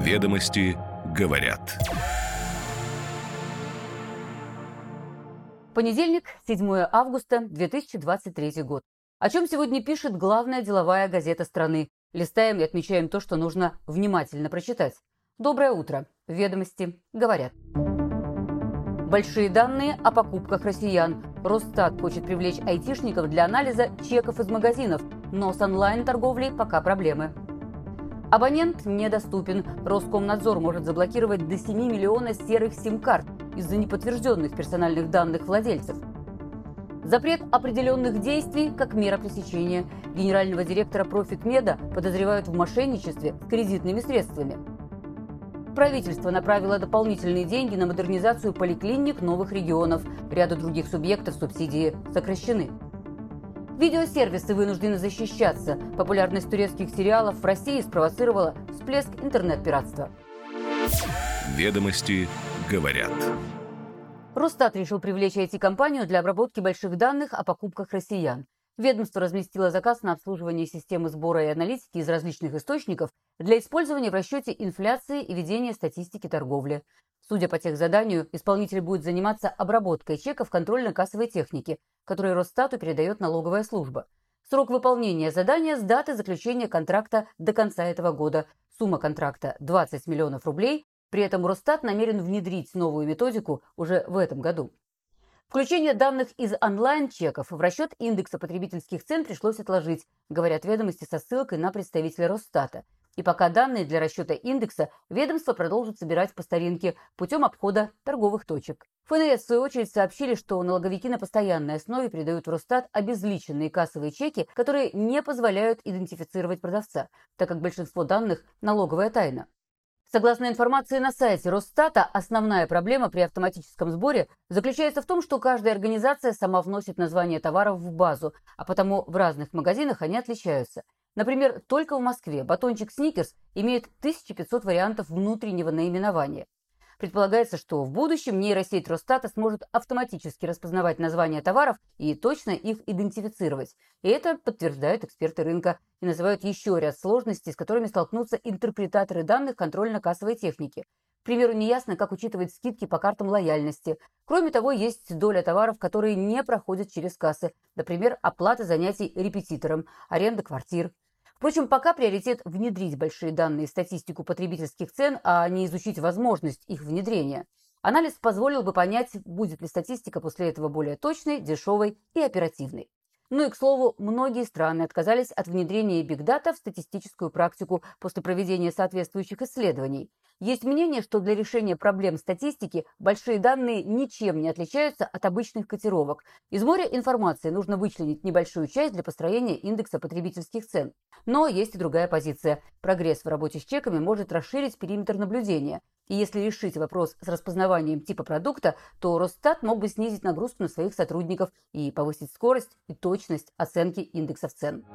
Ведомости говорят. Понедельник, 7 августа 2023 год. О чем сегодня пишет главная деловая газета страны. Листаем и отмечаем то, что нужно внимательно прочитать. Доброе утро. Ведомости говорят. Большие данные о покупках россиян. Росстат хочет привлечь айтишников для анализа чеков из магазинов, но с онлайн-торговлей пока проблемы. Абонент недоступен. Роскомнадзор может заблокировать до 7 миллионов серых сим-карт из-за неподтвержденных персональных данных владельцев. Запрет определенных действий как мера пресечения. Генерального директора Профитмеда подозревают в мошенничестве с кредитными средствами. Правительство направило дополнительные деньги на модернизацию поликлиник новых регионов. Ряду других субъектов субсидии сокращены. Видеосервисы вынуждены защищаться. Популярность турецких сериалов в России спровоцировала всплеск интернет-пиратства. Ведомости говорят. Росстат решил привлечь IT-компанию для обработки больших данных о покупках россиян. Ведомство разместило заказ на обслуживание системы сбора и аналитики из различных источников для использования в расчете инфляции и ведения статистики торговли. Судя по тех заданию, исполнитель будет заниматься обработкой чеков контрольно-кассовой техники, которые Росстату передает налоговая служба. Срок выполнения задания с даты заключения контракта до конца этого года. Сумма контракта 20 миллионов рублей. При этом Росстат намерен внедрить новую методику уже в этом году. Включение данных из онлайн-чеков в расчет индекса потребительских цен пришлось отложить, говорят ведомости со ссылкой на представителя Росстата. И пока данные для расчета индекса ведомство продолжит собирать по старинке путем обхода торговых точек. ФНС, в свою очередь, сообщили, что налоговики на постоянной основе передают в Росстат обезличенные кассовые чеки, которые не позволяют идентифицировать продавца, так как большинство данных – налоговая тайна. Согласно информации на сайте Росстата, основная проблема при автоматическом сборе заключается в том, что каждая организация сама вносит название товаров в базу, а потому в разных магазинах они отличаются. Например, только в Москве батончик «Сникерс» имеет 1500 вариантов внутреннего наименования. Предполагается, что в будущем нейросеть Росстата сможет автоматически распознавать названия товаров и точно их идентифицировать. И это подтверждают эксперты рынка и называют еще ряд сложностей, с которыми столкнутся интерпретаторы данных контрольно-кассовой техники. К примеру, неясно, как учитывать скидки по картам лояльности. Кроме того, есть доля товаров, которые не проходят через кассы. Например, оплата занятий репетитором, аренда квартир. Впрочем, пока приоритет внедрить большие данные статистику потребительских цен, а не изучить возможность их внедрения. Анализ позволил бы понять, будет ли статистика после этого более точной, дешевой и оперативной. Ну и, к слову, многие страны отказались от внедрения бигдата в статистическую практику после проведения соответствующих исследований. Есть мнение, что для решения проблем статистики большие данные ничем не отличаются от обычных котировок. Из моря информации нужно вычленить небольшую часть для построения индекса потребительских цен. Но есть и другая позиция. Прогресс в работе с чеками может расширить периметр наблюдения. И если решить вопрос с распознаванием типа продукта, то Росстат мог бы снизить нагрузку на своих сотрудников и повысить скорость и точность оценки индексов цен.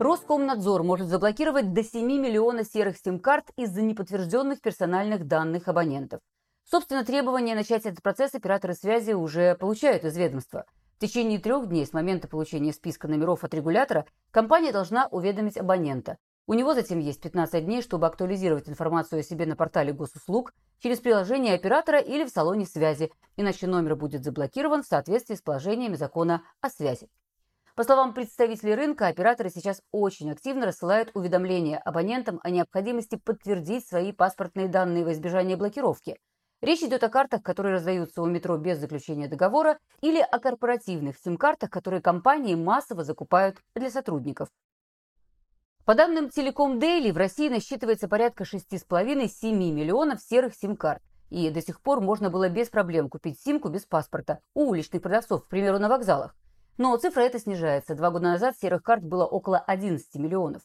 Роскомнадзор может заблокировать до 7 миллионов серых сим-карт из-за неподтвержденных персональных данных абонентов. Собственно, требования начать этот процесс операторы связи уже получают из ведомства. В течение трех дней с момента получения списка номеров от регулятора компания должна уведомить абонента. У него затем есть 15 дней, чтобы актуализировать информацию о себе на портале госуслуг через приложение оператора или в салоне связи, иначе номер будет заблокирован в соответствии с положениями закона о связи. По словам представителей рынка, операторы сейчас очень активно рассылают уведомления абонентам о необходимости подтвердить свои паспортные данные во избежание блокировки. Речь идет о картах, которые раздаются у метро без заключения договора, или о корпоративных сим-картах, которые компании массово закупают для сотрудников. По данным Telecom Daily, в России насчитывается порядка 6,5-7 миллионов серых сим-карт. И до сих пор можно было без проблем купить симку без паспорта у уличных продавцов, к примеру, на вокзалах. Но цифра эта снижается. Два года назад серых карт было около 11 миллионов.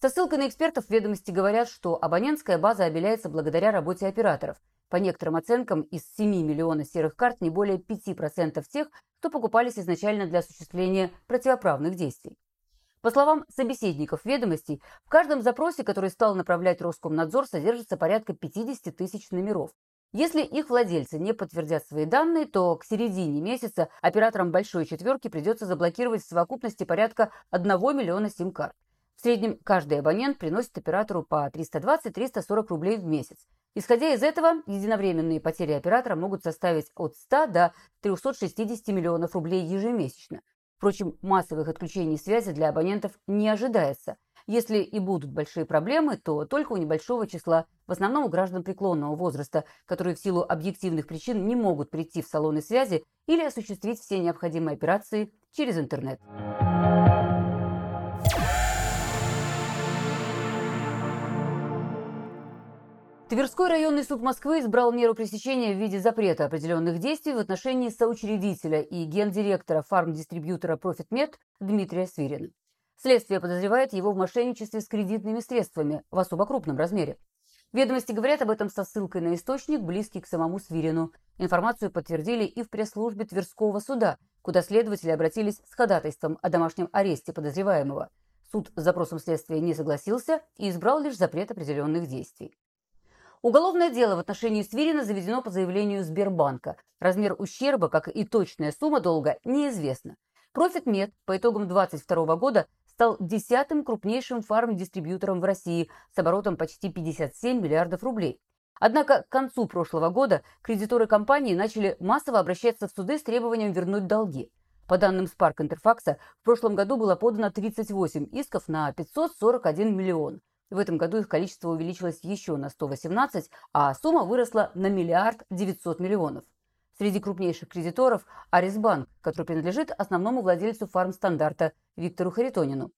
Со ссылкой на экспертов ведомости говорят, что абонентская база обеляется благодаря работе операторов. По некоторым оценкам, из 7 миллионов серых карт не более 5% тех, кто покупались изначально для осуществления противоправных действий. По словам собеседников ведомостей, в каждом запросе, который стал направлять Роскомнадзор, содержится порядка 50 тысяч номеров. Если их владельцы не подтвердят свои данные, то к середине месяца операторам большой четверки придется заблокировать в совокупности порядка 1 миллиона сим-карт. В среднем каждый абонент приносит оператору по 320-340 рублей в месяц. Исходя из этого, единовременные потери оператора могут составить от 100 до 360 миллионов рублей ежемесячно. Впрочем, массовых отключений связи для абонентов не ожидается. Если и будут большие проблемы, то только у небольшого числа, в основном у граждан преклонного возраста, которые в силу объективных причин не могут прийти в салоны связи или осуществить все необходимые операции через интернет. Тверской районный суд Москвы избрал меру пресечения в виде запрета определенных действий в отношении соучредителя и гендиректора фармдистрибьютора «Профитмед» Дмитрия Свирина. Следствие подозревает его в мошенничестве с кредитными средствами в особо крупном размере. Ведомости говорят об этом со ссылкой на источник, близкий к самому Свирину. Информацию подтвердили и в пресс-службе Тверского суда, куда следователи обратились с ходатайством о домашнем аресте подозреваемого. Суд с запросом следствия не согласился и избрал лишь запрет определенных действий. Уголовное дело в отношении Свирина заведено по заявлению Сбербанка. Размер ущерба, как и точная сумма долга, неизвестна. Профитмед по итогам 2022 года стал десятым крупнейшим фарм-дистрибьютором в России с оборотом почти 57 миллиардов рублей. Однако к концу прошлого года кредиторы компании начали массово обращаться в суды с требованием вернуть долги. По данным Spark Интерфакса, в прошлом году было подано 38 исков на 541 миллион. В этом году их количество увеличилось еще на 118, а сумма выросла на миллиард 900 миллионов. Среди крупнейших кредиторов – Арисбанк, который принадлежит основному владельцу фармстандарта Виктору Харитонину.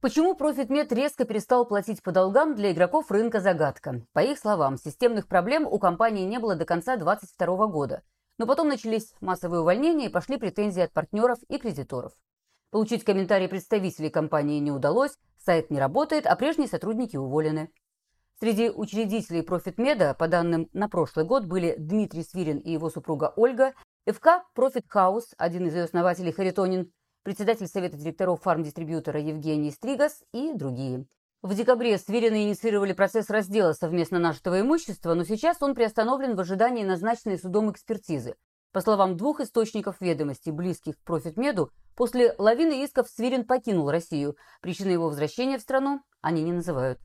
Почему Профитмед резко перестал платить по долгам для игроков рынка загадка? По их словам, системных проблем у компании не было до конца 2022 года. Но потом начались массовые увольнения и пошли претензии от партнеров и кредиторов. Получить комментарии представителей компании не удалось, сайт не работает, а прежние сотрудники уволены. Среди учредителей Профитмеда, по данным на прошлый год, были Дмитрий Свирин и его супруга Ольга, ФК Профит Хаус, один из ее основателей Харитонин, председатель совета директоров фармдистрибьютора Евгений Стригас и другие. В декабре Свирины инициировали процесс раздела совместно нажитого имущества, но сейчас он приостановлен в ожидании назначенной судом экспертизы. По словам двух источников ведомости, близких к Профитмеду, после лавины исков Свирин покинул Россию. Причины его возвращения в страну они не называют.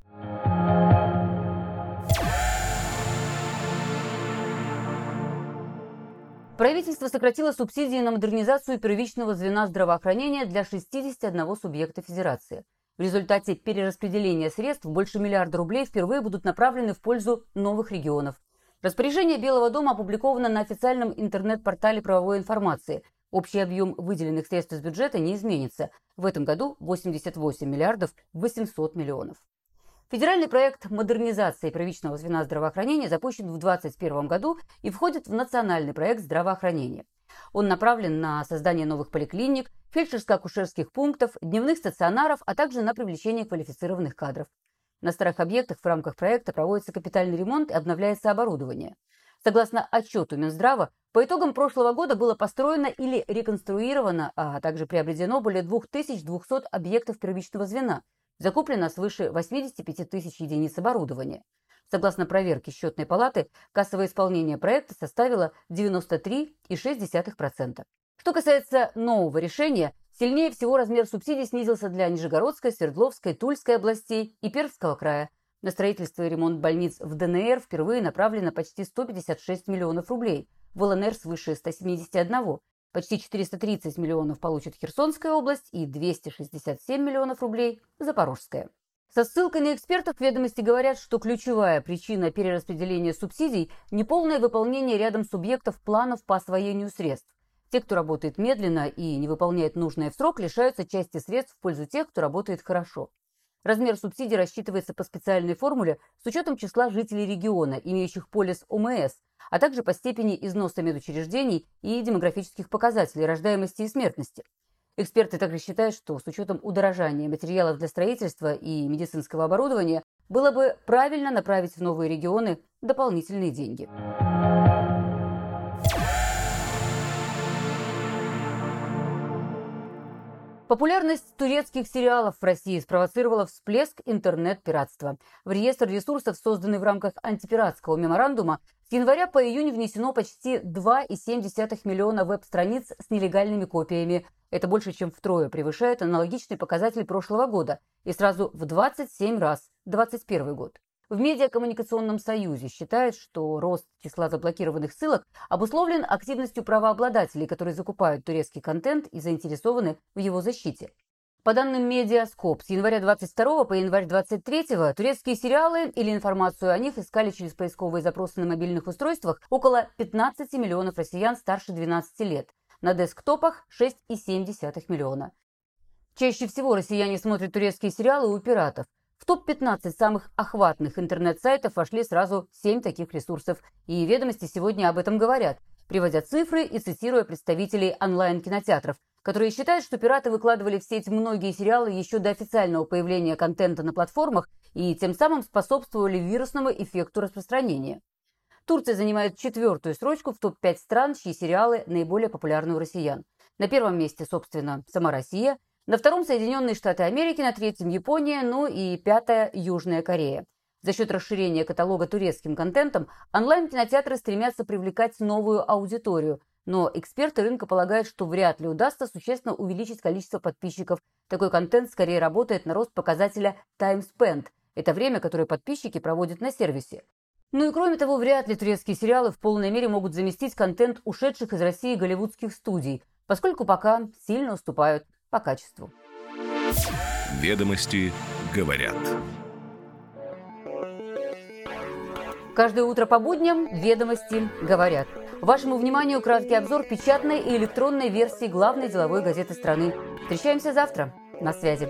Правительство сократило субсидии на модернизацию первичного звена здравоохранения для 61 субъекта Федерации. В результате перераспределения средств больше миллиарда рублей впервые будут направлены в пользу новых регионов. Распоряжение Белого дома опубликовано на официальном интернет-портале правовой информации. Общий объем выделенных средств из бюджета не изменится. В этом году 88 миллиардов 800 миллионов. Федеральный проект модернизации первичного звена здравоохранения запущен в 2021 году и входит в национальный проект здравоохранения. Он направлен на создание новых поликлиник, фельдшерско-акушерских пунктов, дневных стационаров, а также на привлечение квалифицированных кадров. На старых объектах в рамках проекта проводится капитальный ремонт и обновляется оборудование. Согласно отчету Минздрава, по итогам прошлого года было построено или реконструировано, а также приобретено более 2200 объектов первичного звена, закуплено свыше 85 тысяч единиц оборудования. Согласно проверке счетной палаты, кассовое исполнение проекта составило 93,6%. Что касается нового решения, Сильнее всего размер субсидий снизился для Нижегородской, Свердловской, Тульской областей и Пермского края. На строительство и ремонт больниц в ДНР впервые направлено почти 156 миллионов рублей, в ЛНР свыше 171. Почти 430 миллионов получит Херсонская область и 267 миллионов рублей – Запорожская. Со ссылкой на экспертов ведомости говорят, что ключевая причина перераспределения субсидий – неполное выполнение рядом субъектов планов по освоению средств. Те, кто работает медленно и не выполняет нужное в срок, лишаются части средств в пользу тех, кто работает хорошо. Размер субсидий рассчитывается по специальной формуле с учетом числа жителей региона, имеющих полис ОМС, а также по степени износа медучреждений и демографических показателей рождаемости и смертности. Эксперты также считают, что с учетом удорожания материалов для строительства и медицинского оборудования было бы правильно направить в новые регионы дополнительные деньги. Популярность турецких сериалов в России спровоцировала всплеск интернет-пиратства. В реестр ресурсов, созданный в рамках антипиратского меморандума, с января по июнь внесено почти 2,7 миллиона веб-страниц с нелегальными копиями. Это больше, чем втрое превышает аналогичный показатель прошлого года и сразу в 27 раз 2021 год. В Медиакоммуникационном союзе считают, что рост числа заблокированных ссылок обусловлен активностью правообладателей, которые закупают турецкий контент и заинтересованы в его защите. По данным Медиаскоп, с января 22 по январь 23 турецкие сериалы или информацию о них искали через поисковые запросы на мобильных устройствах около 15 миллионов россиян старше 12 лет. На десктопах 6,7 миллиона. Чаще всего россияне смотрят турецкие сериалы у пиратов. В топ-15 самых охватных интернет-сайтов вошли сразу 7 таких ресурсов, и ведомости сегодня об этом говорят, приводя цифры и цитируя представителей онлайн-кинотеатров, которые считают, что пираты выкладывали в сеть многие сериалы еще до официального появления контента на платформах и тем самым способствовали вирусному эффекту распространения. Турция занимает четвертую строчку в топ-5 стран, чьи сериалы наиболее популярны у россиян. На первом месте, собственно, сама Россия, на втором Соединенные Штаты Америки, на третьем Япония, ну и пятая Южная Корея. За счет расширения каталога турецким контентом онлайн-кинотеатры стремятся привлекать новую аудиторию, но эксперты рынка полагают, что вряд ли удастся существенно увеличить количество подписчиков. Такой контент скорее работает на рост показателя time spent. Это время, которое подписчики проводят на сервисе. Ну и кроме того, вряд ли турецкие сериалы в полной мере могут заместить контент ушедших из России голливудских студий, поскольку пока сильно уступают по качеству. Ведомости говорят. Каждое утро по будням «Ведомости говорят». Вашему вниманию краткий обзор печатной и электронной версии главной деловой газеты страны. Встречаемся завтра. На связи.